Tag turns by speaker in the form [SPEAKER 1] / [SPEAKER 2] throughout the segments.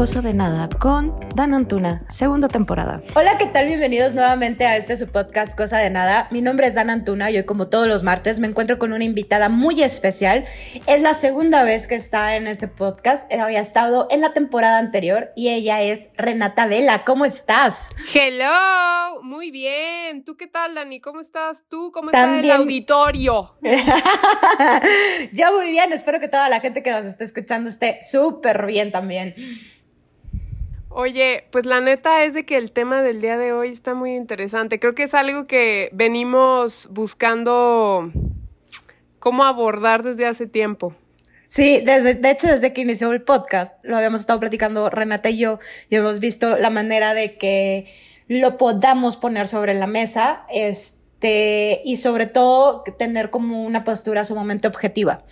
[SPEAKER 1] Cosa de Nada con Dan Antuna, segunda temporada.
[SPEAKER 2] Hola, ¿qué tal? Bienvenidos nuevamente a este su podcast Cosa de Nada. Mi nombre es Dan Antuna y hoy como todos los martes me encuentro con una invitada muy especial. Es la segunda vez que está en este podcast. Había estado en la temporada anterior y ella es Renata Vela. ¿Cómo estás?
[SPEAKER 3] Hello, muy bien. ¿Tú qué tal, Dani? ¿Cómo estás? ¿Tú cómo está el auditorio?
[SPEAKER 2] Yo muy bien. Espero que toda la gente que nos esté escuchando esté súper bien también.
[SPEAKER 3] Oye, pues la neta es de que el tema del día de hoy está muy interesante. Creo que es algo que venimos buscando cómo abordar desde hace tiempo.
[SPEAKER 2] Sí, desde, de hecho, desde que inició el podcast, lo habíamos estado platicando Renata y yo, y hemos visto la manera de que lo podamos poner sobre la mesa, este, y sobre todo tener como una postura sumamente objetiva.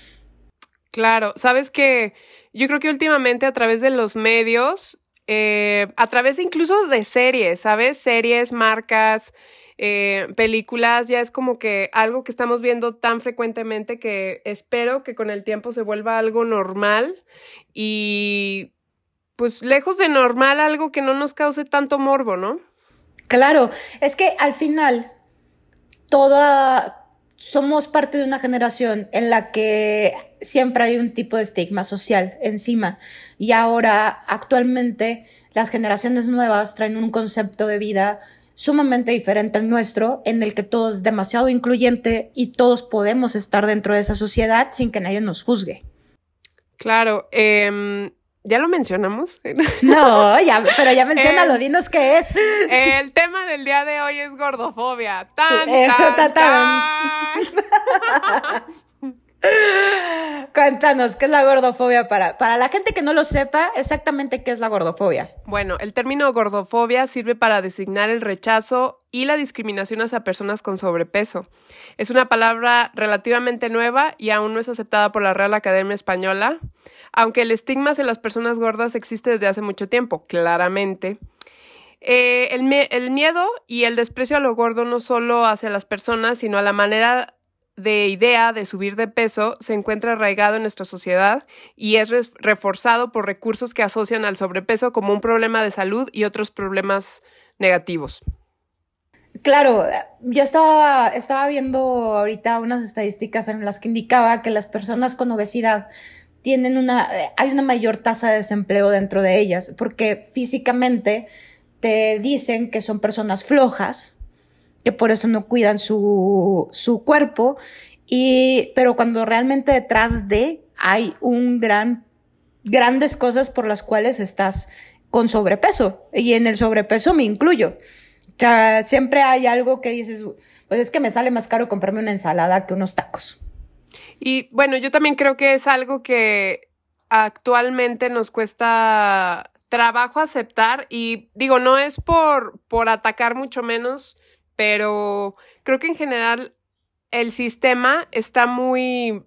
[SPEAKER 3] Claro, sabes que yo creo que últimamente a través de los medios eh, a través incluso de series, ¿sabes? Series, marcas, eh, películas, ya es como que algo que estamos viendo tan frecuentemente que espero que con el tiempo se vuelva algo normal y pues lejos de normal, algo que no nos cause tanto morbo, ¿no?
[SPEAKER 2] Claro, es que al final toda, somos parte de una generación en la que siempre hay un tipo de estigma social encima y ahora actualmente las generaciones nuevas traen un concepto de vida sumamente diferente al nuestro, en el que todo es demasiado incluyente y todos podemos estar dentro de esa sociedad sin que nadie nos juzgue.
[SPEAKER 3] Claro, eh, ¿Ya lo mencionamos?
[SPEAKER 2] No, ya, pero ya mencionalo, lo dinos qué es.
[SPEAKER 3] El tema del día de hoy es gordofobia. Tan, eh, tan, tan.
[SPEAKER 2] Cuéntanos, ¿qué es la gordofobia para, para la gente que no lo sepa exactamente qué es la gordofobia?
[SPEAKER 3] Bueno, el término gordofobia sirve para designar el rechazo y la discriminación hacia personas con sobrepeso. Es una palabra relativamente nueva y aún no es aceptada por la Real Academia Española, aunque el estigma hacia las personas gordas existe desde hace mucho tiempo, claramente. Eh, el, el miedo y el desprecio a lo gordo no solo hacia las personas, sino a la manera de idea de subir de peso se encuentra arraigado en nuestra sociedad y es reforzado por recursos que asocian al sobrepeso como un problema de salud y otros problemas negativos.
[SPEAKER 2] Claro, yo estaba, estaba viendo ahorita unas estadísticas en las que indicaba que las personas con obesidad tienen una, hay una mayor tasa de desempleo dentro de ellas, porque físicamente te dicen que son personas flojas, que por eso no cuidan su, su cuerpo, y, pero cuando realmente detrás de hay un gran, grandes cosas por las cuales estás con sobrepeso, y en el sobrepeso me incluyo. O sea, siempre hay algo que dices, pues es que me sale más caro comprarme una ensalada que unos tacos.
[SPEAKER 3] Y bueno, yo también creo que es algo que actualmente nos cuesta trabajo aceptar y digo, no es por, por atacar mucho menos pero creo que en general el sistema está muy...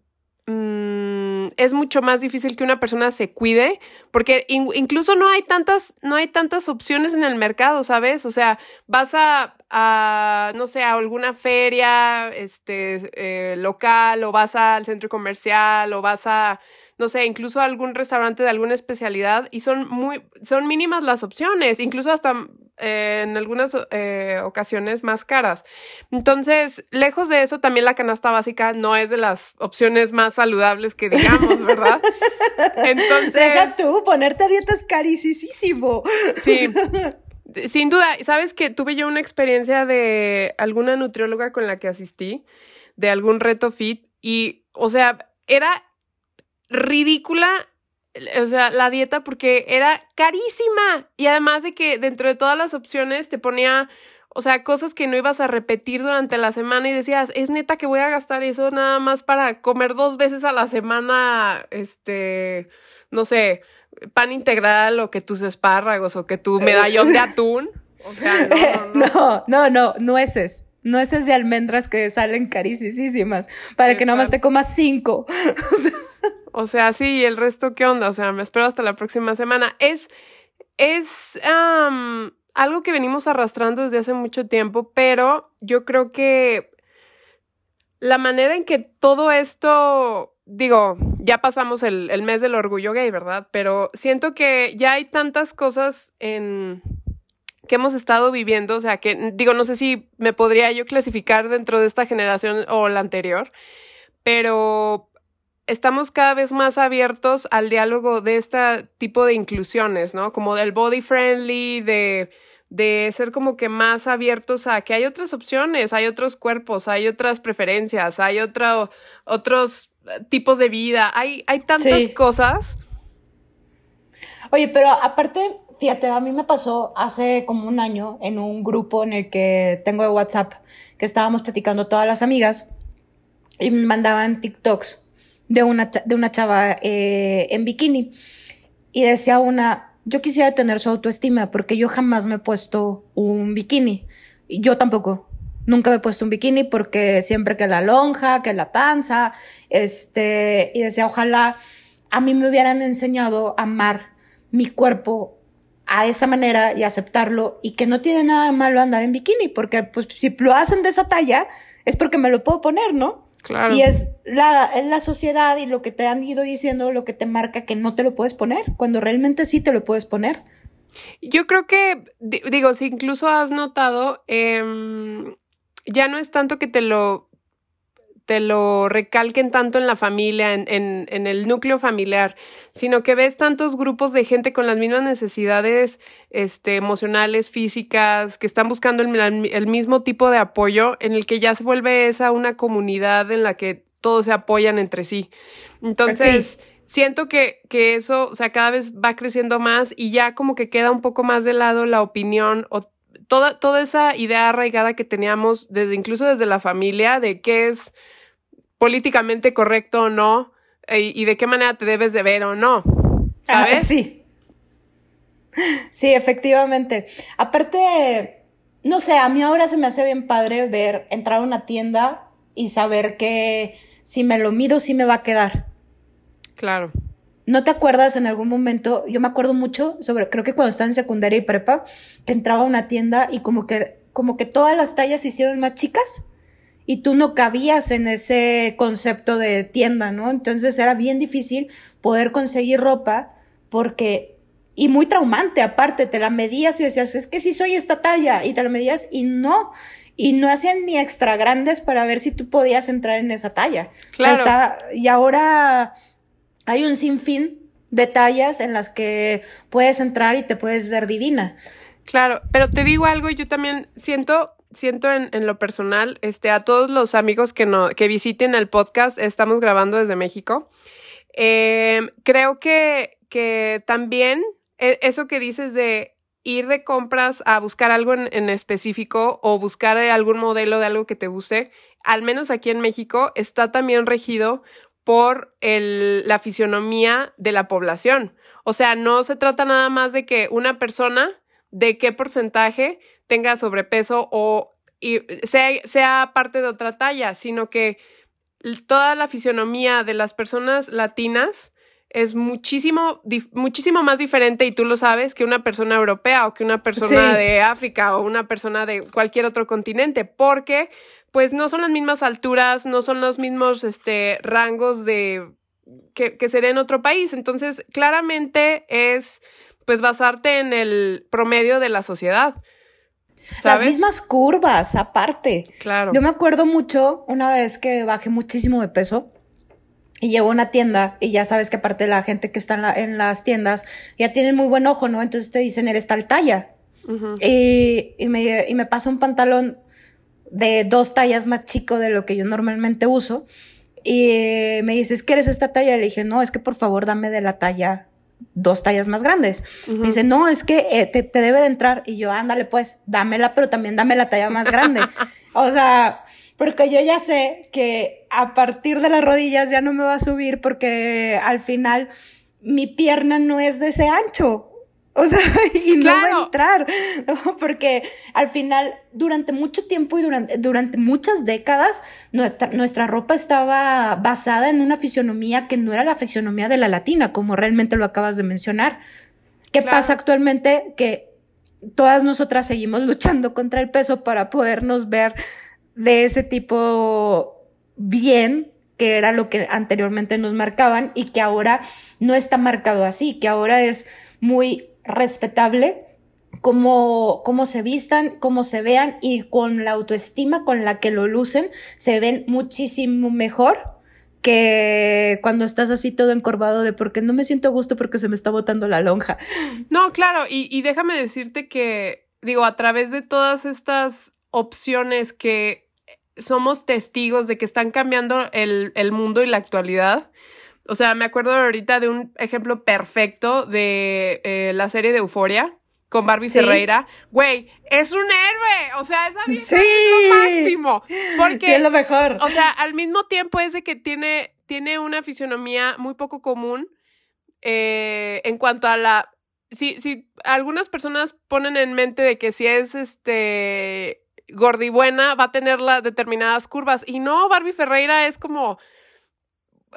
[SPEAKER 3] Mm, es mucho más difícil que una persona se cuide, porque incluso no hay tantas, no hay tantas opciones en el mercado, ¿sabes? O sea, vas a, a no sé, a alguna feria este, eh, local, o vas al centro comercial, o vas a no sé, incluso algún restaurante de alguna especialidad y son muy, son mínimas las opciones, incluso hasta eh, en algunas eh, ocasiones más caras. Entonces, lejos de eso, también la canasta básica no es de las opciones más saludables que digamos, ¿verdad?
[SPEAKER 2] Entonces... Deja tú, ponerte a dieta es carísimo.
[SPEAKER 3] Sí. Sin duda, sabes que tuve yo una experiencia de alguna nutrióloga con la que asistí, de algún reto fit, y, o sea, era ridícula, o sea, la dieta porque era carísima. Y además de que dentro de todas las opciones te ponía, o sea, cosas que no ibas a repetir durante la semana y decías, es neta que voy a gastar eso nada más para comer dos veces a la semana, este, no sé, pan integral o que tus espárragos o que tu medallón de atún. O sea,
[SPEAKER 2] no, no, no, no, no nueces nueces de almendras que salen carísimas para que nomás te comas cinco.
[SPEAKER 3] O sea, sí, ¿y el resto qué onda? O sea, me espero hasta la próxima semana. Es, es algo que venimos arrastrando desde hace mucho tiempo, pero yo creo que la manera en que todo esto digo, ya pasamos el, el, mes del orgullo gay, ¿verdad? Pero siento que ya hay tantas cosas en que hemos estado viviendo, o sea, que digo, no sé si me podría yo clasificar dentro de esta generación o la anterior, pero estamos cada vez más abiertos al diálogo de este tipo de inclusiones, ¿no? Como del body friendly, de, de ser como que más abiertos a que hay otras opciones, hay otros cuerpos, hay otras preferencias, hay otro, otros tipos de vida, hay, hay tantas cosas.
[SPEAKER 2] Oye, pero aparte, fíjate, a mí me pasó hace como un año en un grupo en el que tengo de WhatsApp que estábamos platicando todas las amigas y me mandaban TikToks de una, de una chava eh, en bikini. Y decía una, yo quisiera tener su autoestima porque yo jamás me he puesto un bikini. Yo tampoco. Nunca me he puesto un bikini porque siempre que la lonja, que la panza, este, y decía, ojalá a mí me hubieran enseñado a amar mi cuerpo a esa manera y aceptarlo y que no tiene nada de malo andar en bikini porque pues si lo hacen de esa talla es porque me lo puedo poner, ¿no? Y es la, la sociedad y lo que te han ido diciendo lo que te marca que no te lo puedes poner, cuando realmente sí te lo puedes poner.
[SPEAKER 3] Yo creo que, digo, si incluso has notado, em, ya no es tanto que te lo te lo recalquen tanto en la familia, en, en, el núcleo familiar, sino que ves tantos grupos de gente con las mismas necesidades este, emocionales, físicas, que están buscando el, el, mismo tipo de apoyo, en el que ya se vuelve esa una comunidad en la que todos se apoyan entre sí. Entonces, siento que, que eso, o sea, cada vez va creciendo más y ya como que queda un poco más de lado la opinión o toda, toda esa idea arraigada que teníamos desde incluso desde la familia de qué es políticamente correcto o no eh, y, de qué manera te debes de ver o no. Ah, ¿Sabes?
[SPEAKER 2] sí. Sí, efectivamente. Aparte, no sé, a mí ahora se me hace bien padre ver, entrar a una tienda y saber que si me lo mido, sí me va a quedar.
[SPEAKER 3] Claro.
[SPEAKER 2] ¿No te acuerdas en algún momento? Yo me acuerdo mucho sobre, creo que cuando estaba en secundaria y prepa, que entraba a una tienda y como que, como que todas las tallas se hicieron más chicas y tú no cabías en ese concepto de tienda, ¿no? Entonces era bien difícil poder conseguir ropa porque, y muy traumante aparte, te la medías y decías, es que sí soy esta talla, y te la medías y no, y no hacían ni extra grandes para ver si tú podías entrar en esa talla. Claro. y ahora hay un sinfín de tallas en las que puedes entrar y te puedes ver divina.
[SPEAKER 3] Claro, pero te digo algo, yo también siento siento en, lo personal, este, a todos los amigos que, no, que visiten el podcast, estamos grabando desde México. Em, creo que, que también e, eso que dices de ir de compras a buscar algo en, en, específico o buscar algún modelo de algo que te guste, al menos aquí en México, está también regido por el, la fisionomía de la población. O sea, no se trata nada más de que una persona de qué porcentaje tenga sobrepeso o sea, sea parte de otra talla, sino que toda la fisionomía de las personas latinas es muchísimo, muchísimo más diferente, y tú lo sabes, que una persona europea o que una persona de África o una persona de cualquier otro continente, porque pues no son las mismas alturas, no son los mismos este, rangos de que, que sería en otro país. Entonces, claramente es pues basarte en el promedio de la sociedad.
[SPEAKER 2] Las mismas curvas, aparte.
[SPEAKER 3] Claro.
[SPEAKER 2] Yo me acuerdo mucho una vez que bajé muchísimo de peso y llego a una tienda y ya sabes que aparte la gente que está en, las tiendas ya tienen muy buen ojo, ¿no? Entonces te dicen, eres tal talla. y, me, y me pasa un pantalón de dos tallas más chico de lo que yo normalmente uso. Y me dices, ¿qué eres esta talla? Le dije, no, es que por favor dame de la talla dos tallas más grandes. Me dice, no, es que eh, te, te, debe de entrar. Y yo, ándale, pues, dámela, pero también dame la talla más grande. o sea, porque yo ya sé que a partir de las rodillas ya no me va a subir porque al final mi pierna no es de ese ancho. O sea, y no va a entrar, porque al final, durante mucho tiempo y durante, durante muchas décadas, nuestra, nuestra ropa estaba basada en una fisionomía que no era la fisionomía de la latina, como realmente lo acabas de mencionar. ¿Qué pasa actualmente? Que todas nosotras seguimos luchando contra el peso para podernos ver de ese tipo bien, que era lo que anteriormente nos marcaban y que ahora no está marcado así, que ahora es muy respetable cómo, cómo se vistan, cómo se vean y con la autoestima con la que lo lucen, se ven muchísimo mejor que cuando estás así todo encorvado de porque no me siento a gusto porque se me está botando la lonja.
[SPEAKER 3] No, claro, y, y déjame decirte que, digo, a través de todas estas opciones que somos testigos de que están cambiando el, el mundo y la actualidad, o sea, me acuerdo ahorita de un ejemplo perfecto de eh, la serie de Euforia con Barbie Ferreira. Güey, es un héroe. O sea, esa vieja es lo máximo. Porque,
[SPEAKER 2] sí, es lo mejor.
[SPEAKER 3] O sea, al mismo tiempo es de que tiene, tiene una fisionomía muy poco común eh, en cuanto a la. Si, si algunas personas ponen en mente de que si es este gordibuena va a tener las determinadas curvas. Y no, Barbie Ferreira es como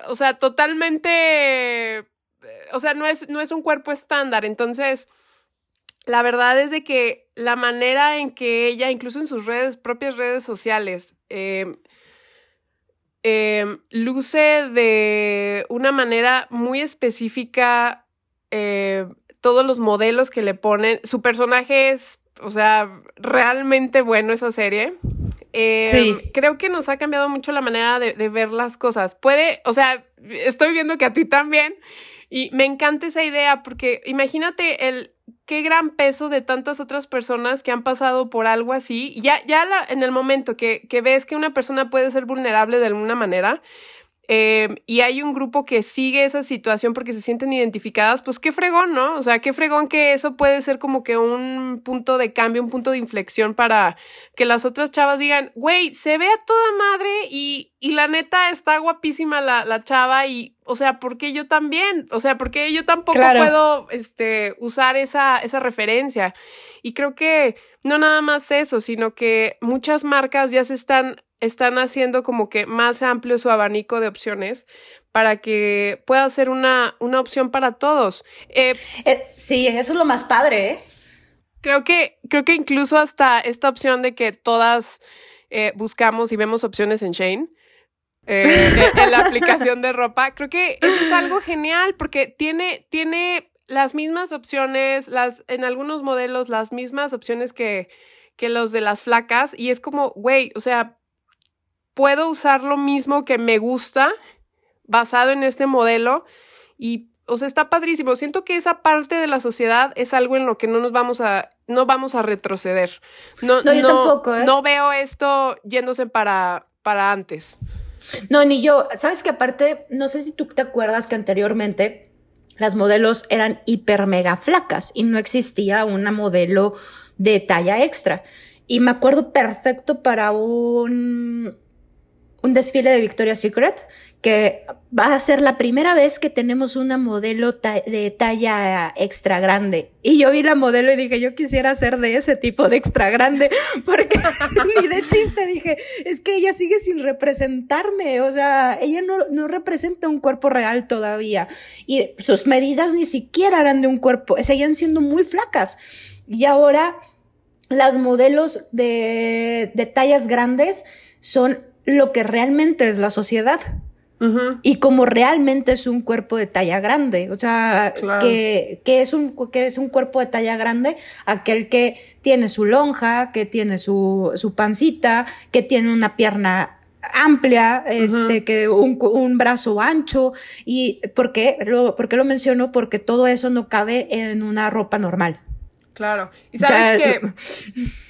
[SPEAKER 3] o sea, totalmente, o sea, no es, no es un cuerpo estándar. Entonces, la verdad es de que la manera en que ella, incluso en sus redes, propias redes sociales, em, em, luce de una manera muy específica eh, todos los modelos que le ponen. Su personaje es, o sea, realmente bueno esa serie. Eh, sí. Creo que nos ha cambiado mucho la manera de, de, ver las cosas. Puede, o sea, estoy viendo que a ti también. Y me encanta esa idea porque imagínate el qué gran peso de tantas otras personas que han pasado por algo así. Ya, ya la, en el momento que, que ves que una persona puede ser vulnerable de alguna manera, eh, y hay un grupo que sigue esa situación porque se sienten identificadas, pues qué fregón, ¿no? O sea, qué fregón que eso puede ser como que un punto de cambio, un punto de inflexión para que las otras chavas digan, güey, se ve a toda madre y, y la neta está guapísima la, la chava y, o sea, ¿por qué yo también? O sea, ¿por qué yo tampoco claro. puedo este, usar esa, esa referencia? Y creo que no nada más eso, sino que muchas marcas ya se están están haciendo como que más amplio su abanico de opciones para que pueda ser una, una opción para todos.
[SPEAKER 2] Eh, eh, sí, eso es lo más padre, ¿eh?
[SPEAKER 3] Creo que, creo que incluso hasta esta opción de que todas eh, buscamos y vemos opciones en Shane. en la aplicación de ropa, creo que eso es algo genial porque tiene, tiene las mismas opciones, las, en algunos modelos, las mismas opciones que, que los de las flacas, y es como, güey, o sea, puedo usar lo mismo que me gusta basado en este modelo y o sea, está padrísimo. Siento que esa parte de la sociedad es algo en lo que no nos vamos a, no vamos a retroceder. No,
[SPEAKER 2] no, yo no, tampoco, ¿eh?
[SPEAKER 3] no veo esto yéndose para, para antes.
[SPEAKER 2] No, ni yo. Sabes que aparte, no sé si tú te acuerdas que anteriormente las modelos eran hiper mega flacas y no existía una modelo de talla extra. Y me acuerdo perfecto para un un desfile de Victoria's Secret que va a ser la primera vez que tenemos una modelo de talla extra grande. Y yo vi la modelo y dije, yo quisiera ser de ese tipo de extra grande, porque ni de chiste dije, es que ella sigue sin representarme, o sea, ella no, no representa un cuerpo real todavía. Y sus medidas ni siquiera eran de un cuerpo, seguían siendo muy flacas. Y ahora las modelos de, de tallas grandes son lo que realmente es la sociedad. Uh -huh. Y como realmente es un cuerpo de talla grande, o sea, claro. que, que, es un, que es un cuerpo de talla grande, aquel que tiene su lonja, que tiene su, su pancita, que tiene una pierna amplia, este, uh -huh. que un, un, brazo ancho. ¿Y por qué? Lo, ¿Por qué lo menciono? Porque todo eso no cabe en una ropa normal.
[SPEAKER 3] Claro. Y sabes que,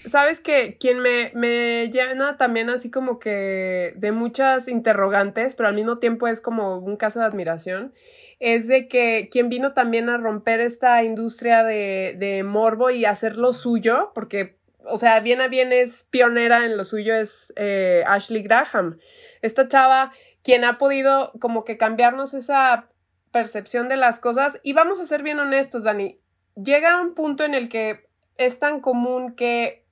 [SPEAKER 3] sabes que quien me, me llena también así como que de muchas interrogantes, pero al mismo tiempo es como un caso de admiración, es de que quien vino también a romper esta industria de, de morbo y hacer lo suyo, porque, o sea, bien a bien es pionera en lo suyo, es eh, Ashley Graham. Esta chava, quien ha podido como que cambiarnos esa percepción de las cosas. Y vamos a ser bien honestos, Dani llega un punto en el que es tan común que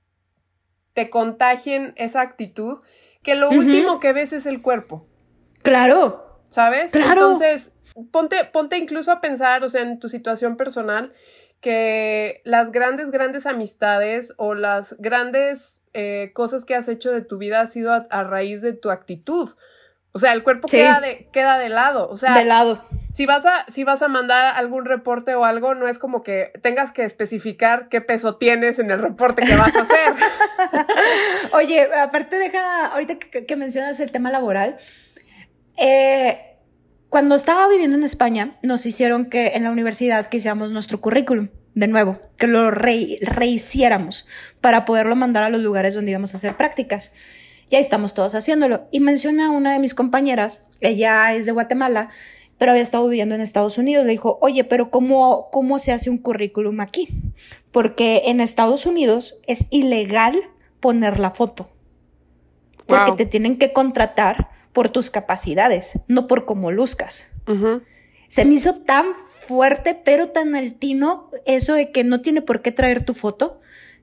[SPEAKER 3] te contagien esa actitud que lo uh -huh. último que ves es el cuerpo.
[SPEAKER 2] Claro.
[SPEAKER 3] ¿Sabes?
[SPEAKER 2] Claro.
[SPEAKER 3] Entonces, ponte, ponte incluso a pensar, o sea, en tu situación personal, que las grandes, grandes amistades o las grandes eh, cosas que has hecho de tu vida ha sido a, a raíz de tu actitud O sea, el cuerpo queda, de, queda de lado. O sea,
[SPEAKER 2] de lado.
[SPEAKER 3] Si vas, a, si vas a mandar algún reporte o algo, no es como que tengas que especificar qué peso tienes en el reporte que vas a hacer.
[SPEAKER 2] Oye, aparte deja, ahorita que, mencionas el tema laboral, eh, cuando estaba viviendo en España, nos hicieron que en la universidad que hiciéramos nuestro currículum de nuevo, que lo rehiciéramos para poderlo mandar a los lugares donde íbamos a hacer prácticas. Ya estamos todos haciéndolo. Y menciona una de mis compañeras, ella es de Guatemala, pero había estado viviendo en Estados Unidos. Le dijo, oye, pero ¿cómo, cómo se hace un currículum aquí? Porque en Estados Unidos es ilegal poner la foto. Porque te tienen que contratar por tus capacidades, no por cómo luzcas. Se me hizo tan fuerte, pero tan altino eso de que no tiene por qué traer tu foto,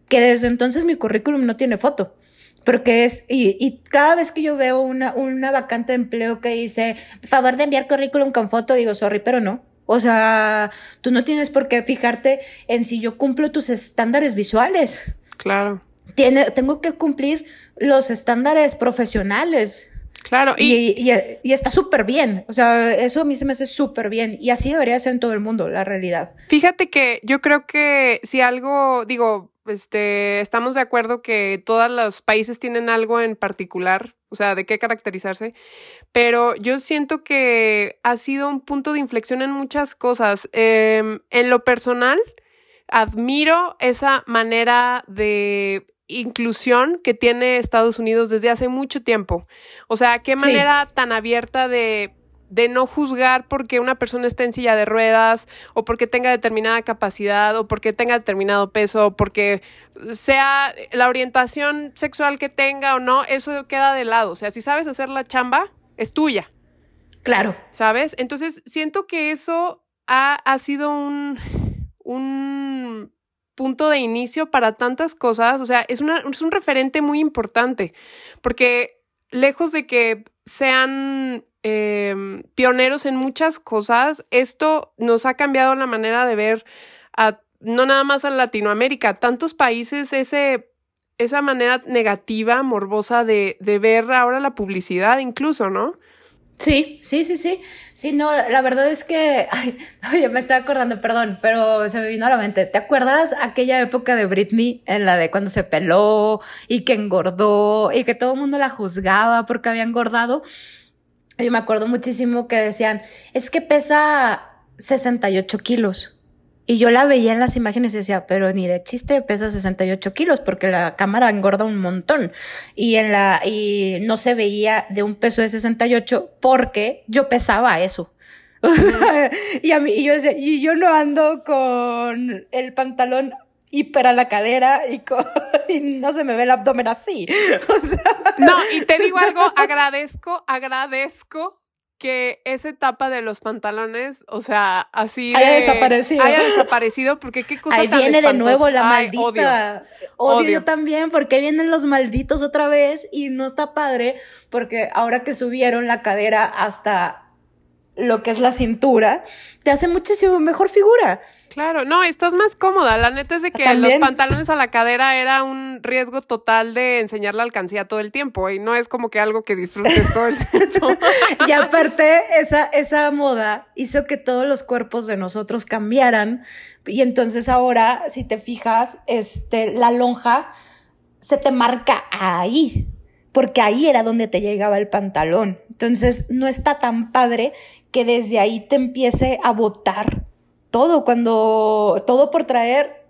[SPEAKER 2] que desde entonces mi currículum no tiene foto. Porque es, y, cada vez que yo veo una, una vacante de empleo que dice, favor de enviar currículum con foto, digo, sorry, pero no. O sea, tú no tienes por qué fijarte en si yo cumplo tus estándares visuales.
[SPEAKER 3] Claro.
[SPEAKER 2] Tiene, tengo que cumplir los estándares profesionales.
[SPEAKER 3] Claro,
[SPEAKER 2] y, y, está súper bien. O sea, eso a mí se me hace súper bien. Y así debería ser en todo el mundo, la realidad.
[SPEAKER 3] Fíjate que yo creo que si algo, digo, este, estamos de acuerdo que todos los países tienen algo en particular, o sea, de qué caracterizarse, pero yo siento que ha sido un punto de inflexión en muchas cosas. Em, en lo personal, admiro esa manera de inclusión que tiene Estados Unidos desde hace mucho tiempo. O sea, qué manera tan abierta de, de no juzgar porque una persona esté en silla de ruedas o porque tenga determinada capacidad o porque tenga determinado peso o porque sea la orientación sexual que tenga o no, eso queda de lado. O sea, si sabes hacer la chamba, es tuya.
[SPEAKER 2] Claro.
[SPEAKER 3] ¿Sabes? Entonces, siento que eso ha, ha sido un, un punto de inicio para tantas cosas, o sea, es, una, es un referente muy importante, porque lejos de que sean em, pioneros en muchas cosas, esto nos ha cambiado la manera de ver a no nada más a Latinoamérica, tantos países, ese, esa manera negativa, morbosa de, de ver ahora la publicidad incluso, ¿no?
[SPEAKER 2] Sí, sí, sí, sí. Sí, no, la verdad es que, oye, me estaba acordando, perdón, pero se me vino a la mente. ¿Te acuerdas aquella época de Britney en la de cuando se peló y que engordó y que todo el mundo la juzgaba porque había engordado? Yo me acuerdo muchísimo que decían, es que pesa 68 kilos. Y yo la veía en las imágenes y decía, pero ni de chiste pesa 68 kilos porque la cámara engorda un montón. Y en la, y no se veía de un peso de 68 porque yo pesaba eso. y a mí, y yo decía, y yo no ando con el pantalón hiper a la cadera y, y no se me ve el abdomen así.
[SPEAKER 3] no, y te digo algo, agradezco, agradezco que esa etapa de los pantalones, o sea, así
[SPEAKER 2] haya desaparecido.
[SPEAKER 3] Haya desaparecido, porque qué cosa
[SPEAKER 2] Ahí viene de nuevo la maldita. Odio. también, porque vienen los malditos otra vez y no está padre, porque ahora que subieron la cadera hasta lo que es la cintura, te hace muchísimo mejor figura.
[SPEAKER 3] Claro, no, estás más cómoda. La neta es de que los pantalones a la cadera era un riesgo total de enseñar la alcancía todo el tiempo y no es como que algo que disfrutes todo el tiempo.
[SPEAKER 2] y aparte, esa, esa moda hizo que todos los cuerpos de nosotros cambiaran y entonces ahora, si te fijas, este, la lonja se te marca ahí porque ahí era donde te llegaba el pantalón. Entonces no está tan padre que desde ahí te empiece a botar todo, cuando todo por traer,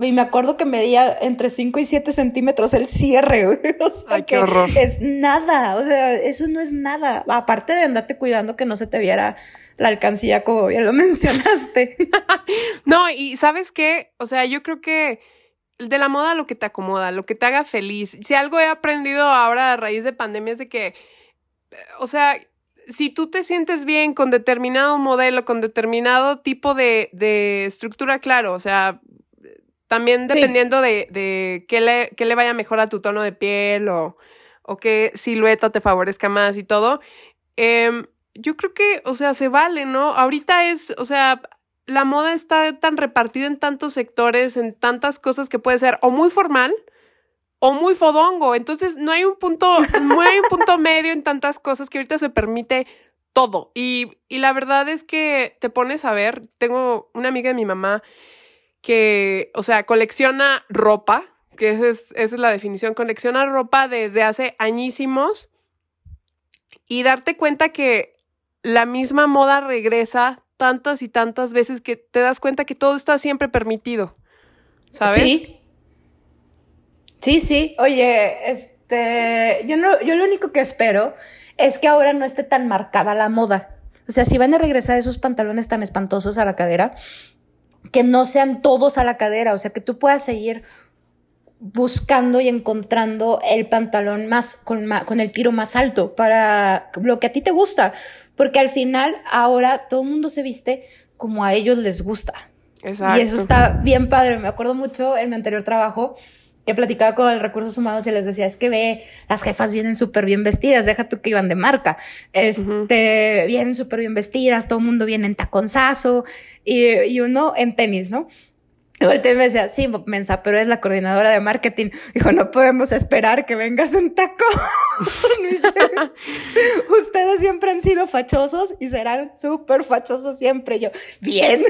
[SPEAKER 2] y me acuerdo que medía entre 5 y 7 centímetros el cierre, O sea,
[SPEAKER 3] Ay, qué horror.
[SPEAKER 2] Es nada, o sea, eso no es nada. Aparte de andarte cuidando que no se te viera la alcancía, como ya lo mencionaste.
[SPEAKER 3] no, y sabes qué, o sea, yo creo que de la moda lo que te acomoda, lo que te haga feliz. Si algo he aprendido ahora a raíz de pandemia es de que, o sea, si tú te sientes bien con determinado modelo, con determinado tipo de, de estructura, claro, o sea, también dependiendo de, de qué, le, qué le vaya mejor a tu tono de piel o, o qué silueta te favorezca más y todo. Em, yo creo que, o sea, se vale, ¿no? Ahorita es, o sea, la moda está tan repartida en tantos sectores, en tantas cosas que puede ser o muy formal o muy fodongo. Entonces no hay un punto, no hay un punto medio en tantas cosas que ahorita se permite todo. Y, y la verdad es que te pones a ver, tengo una amiga de mi mamá que, o sea, colecciona ropa, que esa es, esa es la definición, colecciona ropa desde hace añísimos y darte cuenta que la misma moda regresa tantas y tantas veces que te das cuenta que todo está siempre permitido. ¿Sabes?
[SPEAKER 2] Sí. Sí, sí. Oye, este, yo no, yo lo único que espero es que ahora no esté tan marcada la moda. O sea, si van a regresar esos pantalones tan espantosos a la cadera, que no sean todos a la cadera, o sea, que tú puedas seguir buscando y encontrando el pantalón más con, con el tiro más alto para lo que a ti te gusta, porque al final ahora todo el mundo se viste como a ellos les gusta. Exacto. Y eso está bien padre. Me acuerdo mucho en mi anterior trabajo que platicaba con el recursos humanos y les decía, es que ve, las jefas vienen súper bien vestidas, deja tú que iban de marca, este, vienen súper bien vestidas, todo el mundo viene en taconzazo y, y uno en tenis, ¿no? Y volteé y me decía, sí, mensa, pero es la coordinadora de marketing. Dijo, no podemos esperar que vengas en taco. Ustedes siempre han sido fachosos y serán súper fachosos siempre. Yo, bien.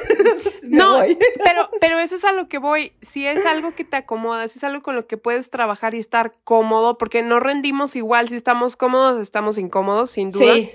[SPEAKER 3] no, pero, pero eso es a lo que voy. Si es algo que te acomoda, si es algo con lo que puedes trabajar y estar cómodo, porque no rendimos igual. Si estamos cómodos, estamos incómodos, sin duda. Sí.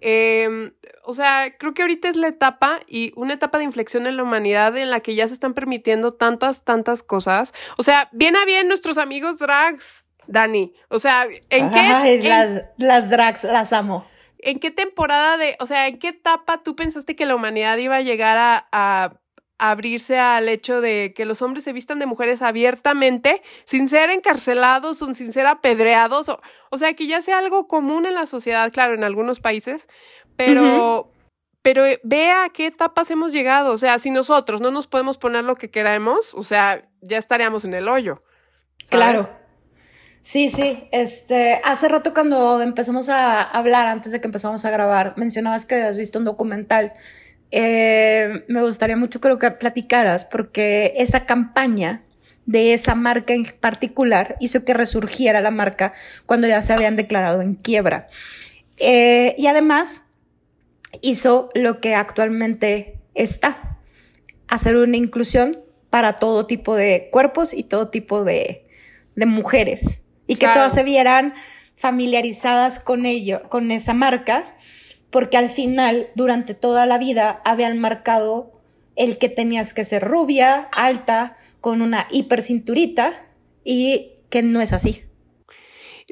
[SPEAKER 3] Eh, o sea, creo que ahorita es la etapa y una etapa de inflexión en la humanidad en la que ya se están permitiendo tantas, tantas cosas. O sea, bien a bien nuestros amigos drags, Dani. O sea, ¿en qué?
[SPEAKER 2] las, las drags, las amo.
[SPEAKER 3] ¿En qué temporada de, o sea, en qué etapa tú pensaste que la humanidad iba a llegar a, a abrirse al hecho de que los hombres se vistan de mujeres abiertamente, sin ser encarcelados o sin ser apedreados, o, o sea, que ya sea algo común en la sociedad, claro, en algunos países, pero, pero ve a qué etapas hemos llegado, o sea, si nosotros no nos podemos poner lo que queramos, o sea, ya estaríamos en el hoyo.
[SPEAKER 2] Claro. Sí, sí. Este, hace rato cuando empezamos a hablar, antes de que empezamos a grabar, mencionabas que has visto un documental eh, me gustaría mucho creo que platicaras porque esa campaña de esa marca en particular hizo que resurgiera la marca cuando ya se habían declarado en quiebra. Eh, y además hizo lo que actualmente está, hacer una inclusión para todo tipo de cuerpos y todo tipo de, de mujeres. Y que todas se vieran familiarizadas con ello, con esa marca porque al final, durante toda la vida, habían marcado el que tenías que ser rubia, alta, con una hipercinturita y que no es así.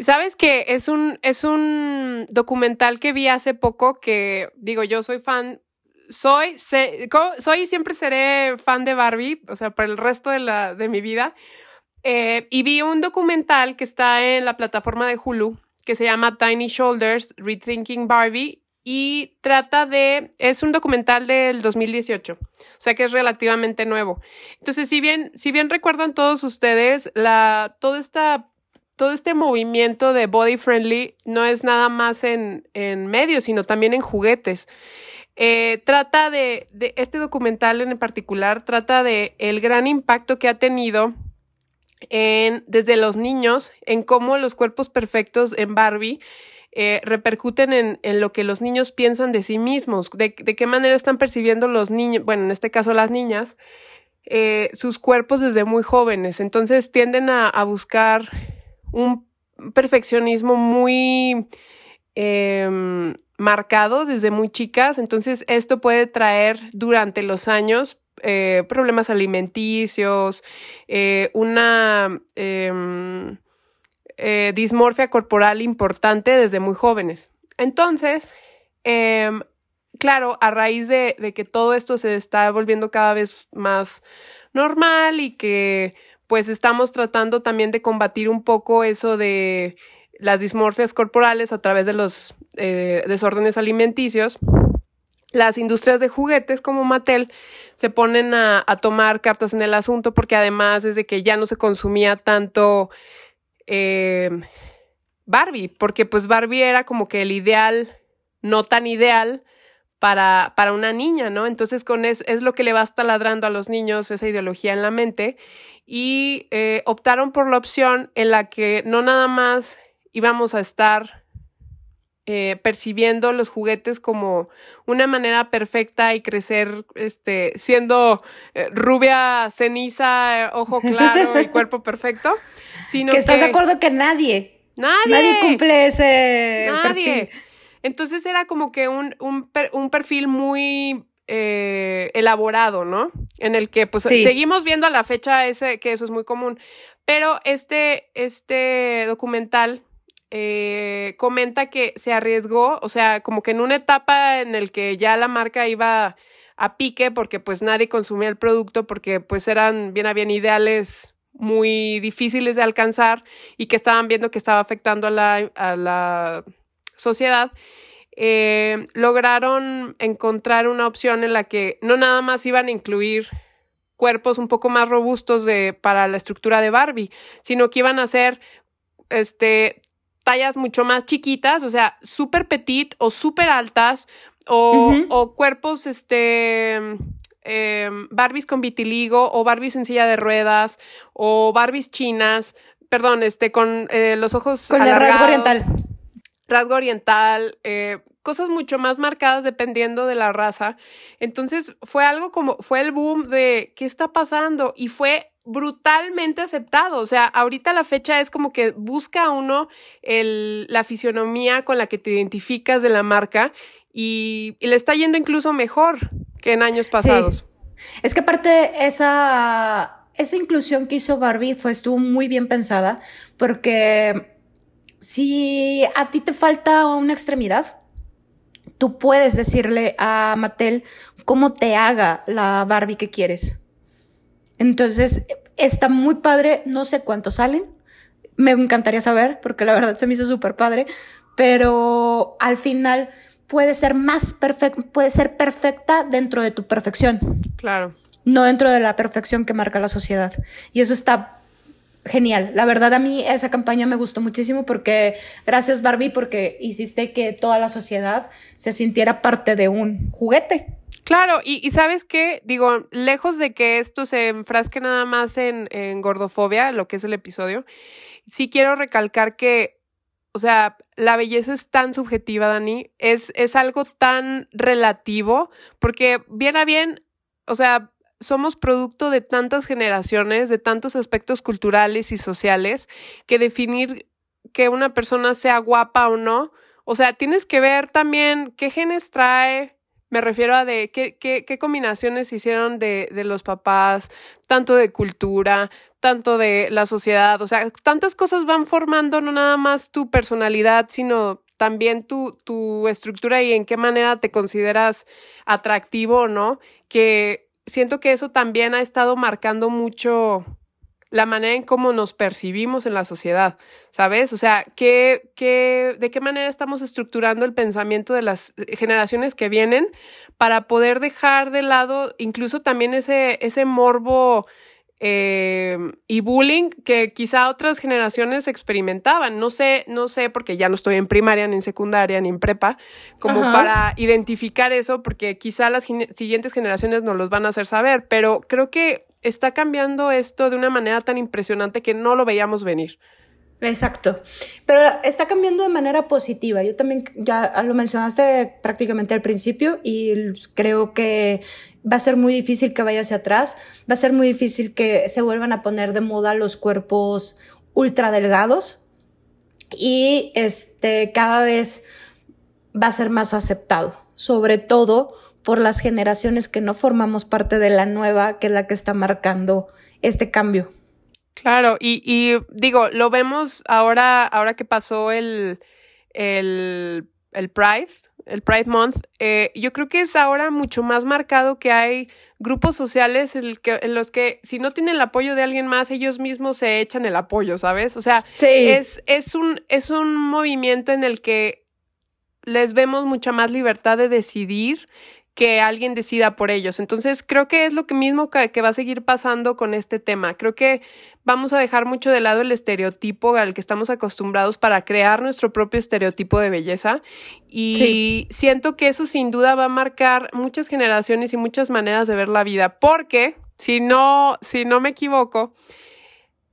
[SPEAKER 3] Sabes que es un, es un documental que vi hace poco que, digo, yo soy fan, soy, soy y siempre seré fan de Barbie, o sea, para el resto de, la, de mi vida. Eh, y vi un documental que está en la plataforma de Hulu que se llama Tiny Shoulders, Rethinking Barbie, y trata de, es un documental del 2018, o sea que es relativamente nuevo. Entonces, si bien, si bien recuerdan todos ustedes, la, toda esta, todo este movimiento de body friendly no es nada más en, en medios, sino también en juguetes. Eh, trata de, de, este documental en particular, trata de el gran impacto que ha tenido en, desde los niños, en cómo los cuerpos perfectos en Barbie eh, repercuten en, en, lo que los niños piensan de sí mismos, de, de, qué manera están percibiendo los niños, bueno, en este caso las niñas, eh, sus cuerpos desde muy jóvenes. Entonces tienden a, a buscar un perfeccionismo muy eh, marcado desde muy chicas. Entonces esto puede traer durante los años eh, problemas alimenticios, una em, eh, dismorfia corporal importante desde muy jóvenes. Entonces, em, claro, a raíz de, que todo esto se está volviendo cada vez más normal y que pues estamos tratando también de combatir un poco eso de las dismorfias corporales a través de los eh, desórdenes alimenticios, las industrias de juguetes como Mattel se ponen a, a, tomar cartas en el asunto porque además desde que ya no se consumía tanto eh, Barbie, porque pues Barbie era como que el ideal, no tan ideal para, para una niña, ¿no? Entonces con eso es lo que le va a ladrando a los niños esa ideología en la mente y eh, optaron por la opción en la que no nada más íbamos a estar eh, percibiendo los juguetes como una manera perfecta y crecer este, siendo eh, rubia, ceniza, ojo claro y cuerpo perfecto, sino
[SPEAKER 2] que... estás de acuerdo que nadie,
[SPEAKER 3] nadie,
[SPEAKER 2] nadie cumple ese nadie.
[SPEAKER 3] Entonces era como que un, un, perfil muy eh, elaborado, ¿no? En el que pues seguimos viendo a la fecha ese, que eso es muy común. Pero este, este documental eh, comenta que se arriesgó, o sea, como que en una etapa en el que ya la marca iba a pique porque pues nadie consumía el producto porque pues eran bien a bien ideales muy difíciles de alcanzar y que estaban viendo que estaba afectando a la, a la sociedad, eh, lograron encontrar una opción en la que no nada más iban a incluir cuerpos un poco más robustos de, para la estructura de Barbie, sino que iban a ser este, tallas mucho más chiquitas, o sea, súper petit o súper altas, o, cuerpos, este, eh, Barbies con vitiligo, o Barbies en silla de ruedas, o Barbies chinas, perdón, este, con eh, los ojos
[SPEAKER 2] Con el rasgo oriental.
[SPEAKER 3] Rasgo oriental, eh, cosas mucho más marcadas dependiendo de la raza. Entonces fue algo como, fue el boom de qué está pasando y fue brutalmente aceptado. O sea, ahorita la fecha es como que busca uno el, la fisionomía con la que te identificas de la marca y, le está yendo incluso mejor que en años pasados.
[SPEAKER 2] Es que aparte esa, esa inclusión que hizo Barbie fue, estuvo muy bien pensada porque si a ti te falta una extremidad, tú puedes decirle a Mattel cómo te haga la Barbie que quieres. Entonces, está muy padre, no sé cuántos salen, me encantaría saber, porque la verdad se me hizo súper padre, pero al final puede ser más perfecta, puede ser perfecta dentro de tu perfección.
[SPEAKER 3] Claro.
[SPEAKER 2] No dentro de la perfección que marca la sociedad. Y eso está genial. La verdad a mí esa campaña me gustó muchísimo porque gracias Barbie porque hiciste que toda la sociedad se sintiera parte de un juguete.
[SPEAKER 3] Claro, y, sabes qué, digo, lejos de que esto se enfrasque nada más en, en gordofobia, lo que es el episodio, sí quiero recalcar que, o sea, la belleza es tan subjetiva, Dani, es, es algo tan relativo, porque bien a bien, o sea, somos producto de tantas generaciones, de tantos aspectos culturales y sociales, que definir que una persona sea guapa o no, o sea, tienes que ver también qué genes trae, me refiero a de qué, qué, qué combinaciones hicieron de, de, los papás, tanto de cultura, tanto de la sociedad, o sea, tantas cosas van formando no nada más tu personalidad, sino también tu, tu estructura y en qué manera te consideras atractivo no, que siento que eso también ha estado marcando mucho la manera en cómo nos percibimos en la sociedad, ¿sabes? O sea, ¿qué, qué, ¿de qué manera estamos estructurando el pensamiento de las generaciones que vienen para poder dejar de lado incluso también ese, ese morbo eh, y bullying que quizá otras generaciones experimentaban. No sé, no sé, porque ya no estoy en primaria, ni en secundaria, ni en prepa, como para identificar eso, porque quizá las siguientes generaciones nos los van a hacer saber, pero creo que está cambiando esto de una manera tan impresionante que no lo veíamos venir.
[SPEAKER 2] Exacto, pero está cambiando de manera positiva. Yo también ya lo mencionaste prácticamente al principio y creo que va a ser muy difícil que vaya hacia atrás, va a ser muy difícil que se vuelvan a poner de moda los cuerpos ultra delgados y este cada vez va a ser más aceptado, sobre todo por las generaciones que no formamos parte de la nueva, que es la que está marcando este cambio.
[SPEAKER 3] Claro, y, digo, lo vemos ahora, ahora que pasó el, el, el Pride, el Pride Month, eh, yo creo que es ahora mucho más marcado que hay grupos sociales en, que, en, los que si no tienen el apoyo de alguien más, ellos mismos se echan el apoyo, ¿sabes? O sea, es, es, un, es un movimiento en el que les vemos mucha más libertad de decidir que alguien decida por ellos. Entonces, creo que es lo que mismo que, va a seguir pasando con este tema. Creo que vamos a dejar mucho de lado el estereotipo al que estamos acostumbrados para crear nuestro propio estereotipo de belleza. Y siento que eso sin duda va a marcar muchas generaciones y muchas maneras de ver la vida. Porque, si no, si no me equivoco,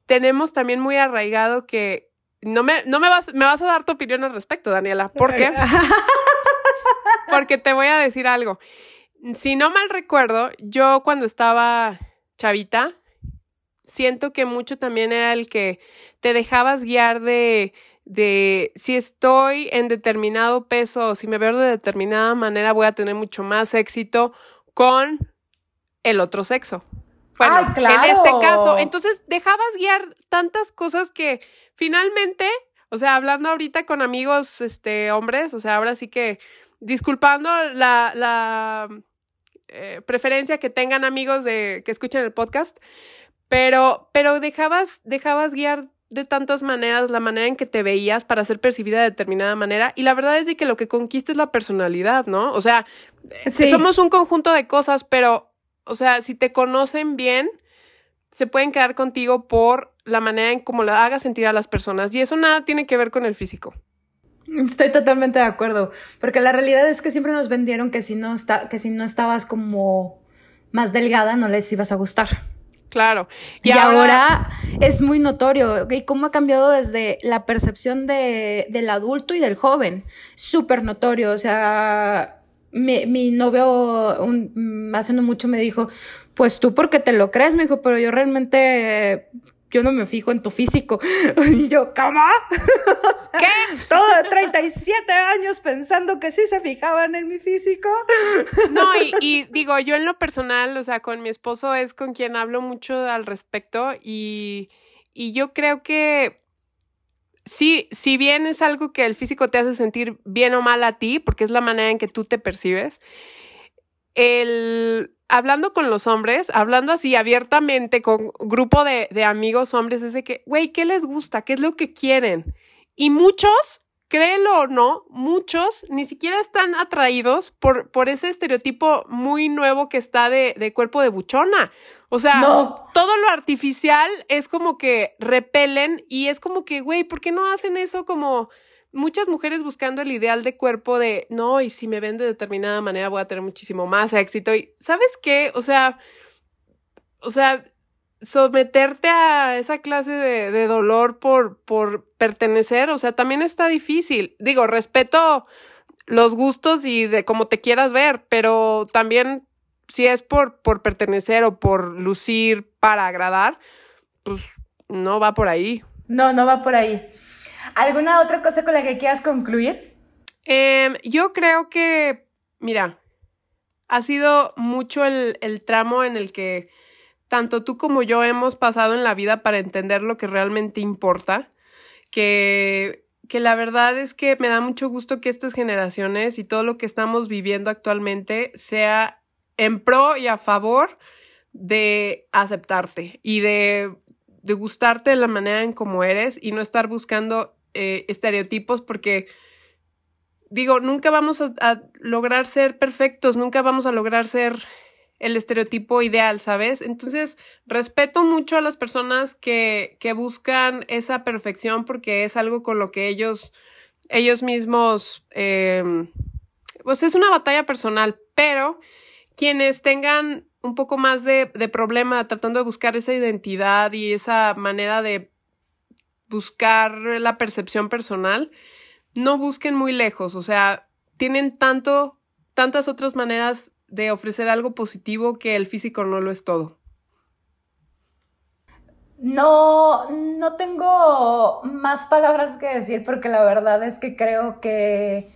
[SPEAKER 3] tenemos también muy arraigado que no me, no me vas, me vas a dar tu opinión al respecto, Daniela. ¿Por qué? Porque te voy a decir algo. Si no mal recuerdo, yo cuando estaba chavita, siento que mucho también era el que te dejabas guiar de, de si estoy en determinado peso o si me veo de determinada manera, voy a tener mucho más éxito con el otro sexo. Bueno, en este caso, entonces dejabas guiar tantas cosas que finalmente, o sea, hablando ahorita con amigos, este, hombres, o sea, ahora sí que disculpando la, la eh, preferencia que tengan amigos de que escuchen el podcast, pero, pero dejabas, dejabas guiar de tantas maneras la manera en que te veías para ser percibida de determinada manera y la verdad es de que lo que conquista es la personalidad, ¿no? O sea, somos un conjunto de cosas, pero, o sea, si te conocen bien, se pueden quedar contigo por la manera en cómo la hagas sentir a las personas y eso nada tiene que ver con el físico.
[SPEAKER 2] Estoy totalmente de acuerdo, porque la realidad es que siempre nos vendieron que si no está, que si no estabas como más delgada no les ibas a gustar.
[SPEAKER 3] Claro.
[SPEAKER 2] Y, ahora... es muy notorio. ¿Y cómo ha cambiado desde la percepción de, del adulto y del joven? Súper notorio. O sea, mi, mi novio un, hace no mucho me dijo, pues tú porque te lo crees, me dijo, pero yo realmente yo no me fijo en tu físico. Y yo, ¿cómo? ¿Qué? Todo de 37 años pensando que sí se fijaban en mi físico.
[SPEAKER 3] No, y, digo, yo en lo personal, o sea, con mi esposo es con quien hablo mucho al respecto y, y yo creo que sí, si bien es algo que el físico te hace sentir bien o mal a ti, porque es la manera en que tú te percibes, el hablando con los hombres, hablando así abiertamente con grupo de, de amigos hombres, es de que, güey, ¿qué les gusta? ¿Qué es lo que quieren? Y muchos, créelo o no, muchos ni siquiera están atraídos por, por ese estereotipo muy nuevo que está de, de cuerpo de buchona. O sea, todo lo artificial es como que repelen y es como que, güey, ¿por qué no hacen eso como muchas mujeres buscando el ideal de cuerpo de, no, y si me ven de determinada manera voy a tener muchísimo más éxito. Y, ¿sabes qué? O sea, o sea, someterte a esa clase de, dolor por, por pertenecer, o sea, también está difícil. Digo, respeto los gustos y de cómo te quieras ver, pero también si es por, por pertenecer o por lucir para agradar, pues no va por ahí.
[SPEAKER 2] No, no va por ahí. ¿Alguna otra cosa con la que quieras concluir?
[SPEAKER 3] Em, yo creo que, mira, ha sido mucho el, el tramo en el que tanto tú como yo hemos pasado en la vida para entender lo que realmente importa, que, que la verdad es que me da mucho gusto que estas generaciones y todo lo que estamos viviendo actualmente sea en pro y a favor de aceptarte y de de gustarte de la manera en cómo eres y no estar buscando eh, estereotipos porque digo, nunca vamos a, lograr ser perfectos, nunca vamos a lograr ser el estereotipo ideal, ¿sabes? Entonces, respeto mucho a las personas que, que buscan esa perfección porque es algo con lo que ellos, ellos mismos, em, pues es una batalla personal, pero quienes tengan un poco más de, problema tratando de buscar esa identidad y esa manera de buscar la percepción personal, no busquen muy lejos, o sea, tienen tanto, tantas otras maneras de ofrecer algo positivo que el físico no lo es todo.
[SPEAKER 2] No, no tengo más palabras que decir porque la verdad es que creo que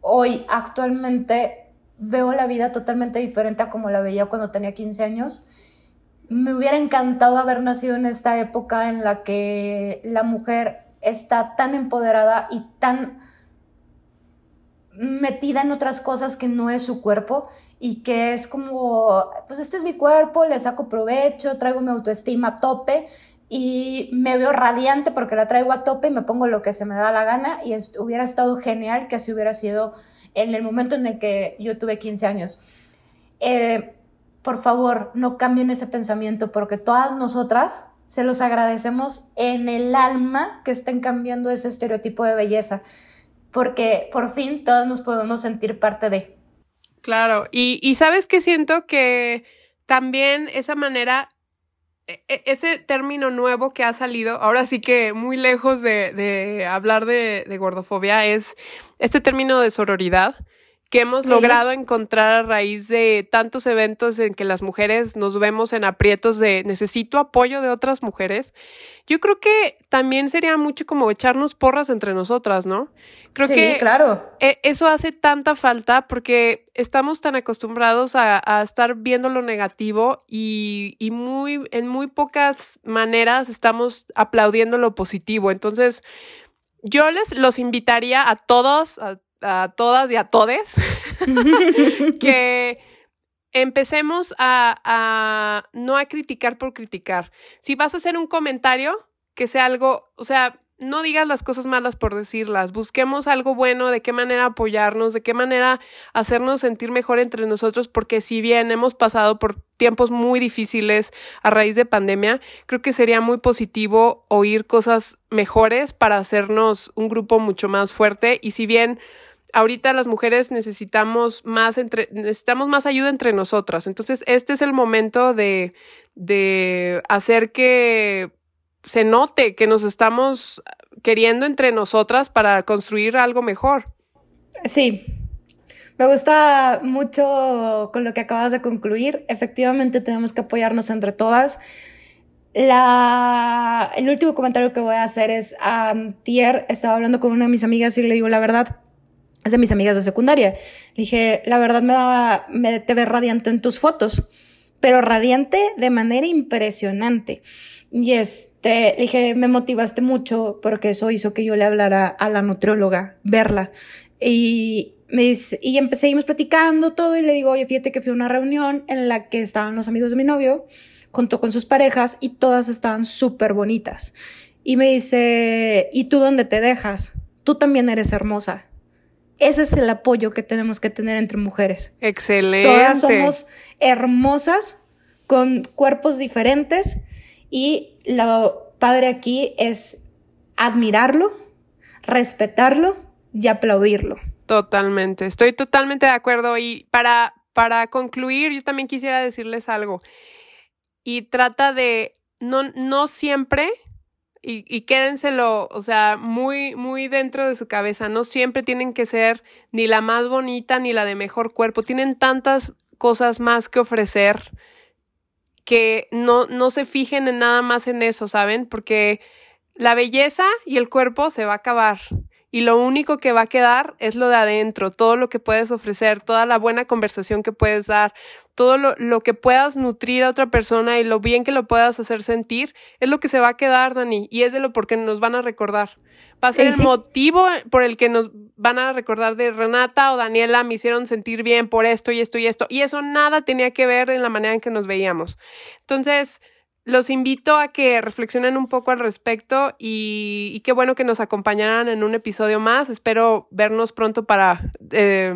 [SPEAKER 2] hoy actualmente veo la vida totalmente diferente a como la veía cuando tenía 15 años. Me hubiera encantado haber nacido en esta época en la que la mujer está tan empoderada y tan metida en otras cosas que no es su cuerpo y que es como, pues este es mi cuerpo, le saco provecho, traigo mi autoestima a tope y me veo radiante porque la traigo a tope y me pongo lo que se me da la gana y hubiera estado genial que así hubiera sido en el momento en el que yo tuve 15 años. eh, por favor, no cambien ese pensamiento porque todas nosotras se los agradecemos en el alma que estén cambiando ese estereotipo de belleza, porque por fin todos nos podemos sentir parte de.
[SPEAKER 3] Claro, y, y sabes que siento que también esa manera ese término nuevo que ha salido, ahora sí que muy lejos de, hablar de, de, gordofobia, es este término de sororidad que hemos logrado encontrar a raíz de tantos eventos en que las mujeres nos vemos en aprietos de necesito apoyo de otras mujeres. Yo creo que también sería mucho como echarnos porras entre nosotras, ¿no? Creo
[SPEAKER 2] sí,
[SPEAKER 3] que
[SPEAKER 2] claro.
[SPEAKER 3] E, eso hace tanta falta porque estamos tan acostumbrados a, estar viendo lo negativo y, y, muy, en muy pocas maneras estamos aplaudiendo lo positivo. Entonces, yo les los invitaría a todos, a a todas y a todes que empecemos a, a, no a criticar por criticar. Si vas a hacer un comentario, que sea algo, o sea, no digas las cosas malas por decirlas, busquemos algo bueno, de qué manera apoyarnos, de qué manera hacernos sentir mejor entre nosotros, porque si bien hemos pasado por tiempos muy difíciles a raíz de pandemia, creo que sería muy positivo oír cosas mejores para hacernos un grupo mucho más fuerte y si bien ahorita las mujeres necesitamos más entre, necesitamos más ayuda entre nosotras. Entonces, este es el momento de, de hacer que se note que nos estamos queriendo entre nosotras para construir algo mejor.
[SPEAKER 2] Sí. Me gusta mucho con lo que acabas de concluir. Efectivamente, tenemos que apoyarnos entre todas. La, el último comentario que voy a hacer es, antier estaba hablando con una de mis amigas y le digo la verdad, es de mis amigas de secundaria. Le dije, la verdad me daba, me, te ves radiante en tus fotos, pero radiante de manera impresionante. Y este, le dije, me motivaste mucho porque eso hizo que yo le hablara a la nutrióloga, verla. Y me dice, y seguimos platicando todo y le digo, oye, fíjate que fui a una reunión en la que estaban los amigos de mi novio, junto con sus parejas y todas estaban súper bonitas. Y me dice, ¿y tú dónde te dejas? Tú también eres hermosa. Ese es el apoyo que tenemos que tener entre mujeres.
[SPEAKER 3] Excelente.
[SPEAKER 2] Todas somos hermosas, con cuerpos diferentes y lo padre aquí es admirarlo, respetarlo y aplaudirlo.
[SPEAKER 3] Totalmente, estoy totalmente de acuerdo y para, para concluir, yo también quisiera decirles algo y trata de no, no siempre y, y, quédenselo, o sea, muy, muy dentro de su cabeza. No siempre tienen que ser ni la más bonita ni la de mejor cuerpo. Tienen tantas cosas más que ofrecer que no, no se fijen en nada más en eso, ¿saben? Porque la belleza y el cuerpo se va a acabar y lo único que va a quedar es lo de adentro, todo lo que puedes ofrecer, toda la buena conversación que puedes dar, todo lo, que puedas nutrir a otra persona y lo bien que lo puedas hacer sentir, es lo que se va a quedar, Dani, y es de lo por qué nos van a recordar. Va a ser el motivo por el que nos van a recordar de Renata o Daniela me hicieron sentir bien por esto y esto y esto. Y eso nada tenía que ver en la manera en que nos veíamos. Entonces, los invito a que reflexionen un poco al respecto y, qué bueno que nos acompañaran en un episodio más. Espero vernos pronto para, eh,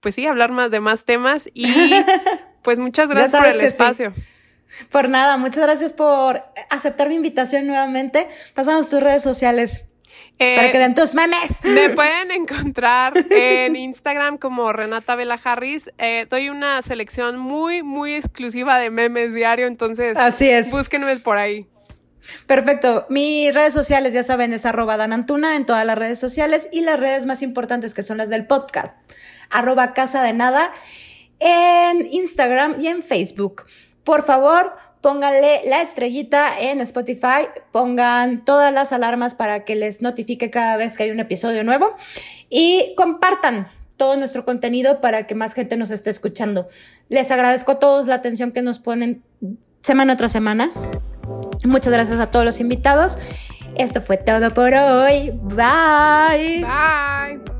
[SPEAKER 3] pues sí, hablar más de más temas y pues muchas gracias por el espacio.
[SPEAKER 2] Por nada, muchas gracias por aceptar mi invitación nuevamente. Pasamos tus redes sociales. Eh, para que vean tus memes.
[SPEAKER 3] Me pueden encontrar en Instagram como Renata Vela Harris. Eh, doy una selección muy, muy exclusiva de memes diario, entonces
[SPEAKER 2] Así es.
[SPEAKER 3] búsquenme por ahí.
[SPEAKER 2] Perfecto. Mis redes sociales, ya saben, es arroba danantuna en todas las redes sociales y las redes más importantes que son las del podcast, arroba casa de nada en Instagram y en Facebook. Por favor, pónganle la estrellita en Spotify, pongan todas las alarmas para que les notifique cada vez que hay un episodio nuevo y compartan todo nuestro contenido para que más gente nos esté escuchando. Les agradezco a todos la atención que nos ponen semana tras semana. Muchas gracias a todos los invitados. Esto fue todo por hoy. Bye.
[SPEAKER 3] Bye.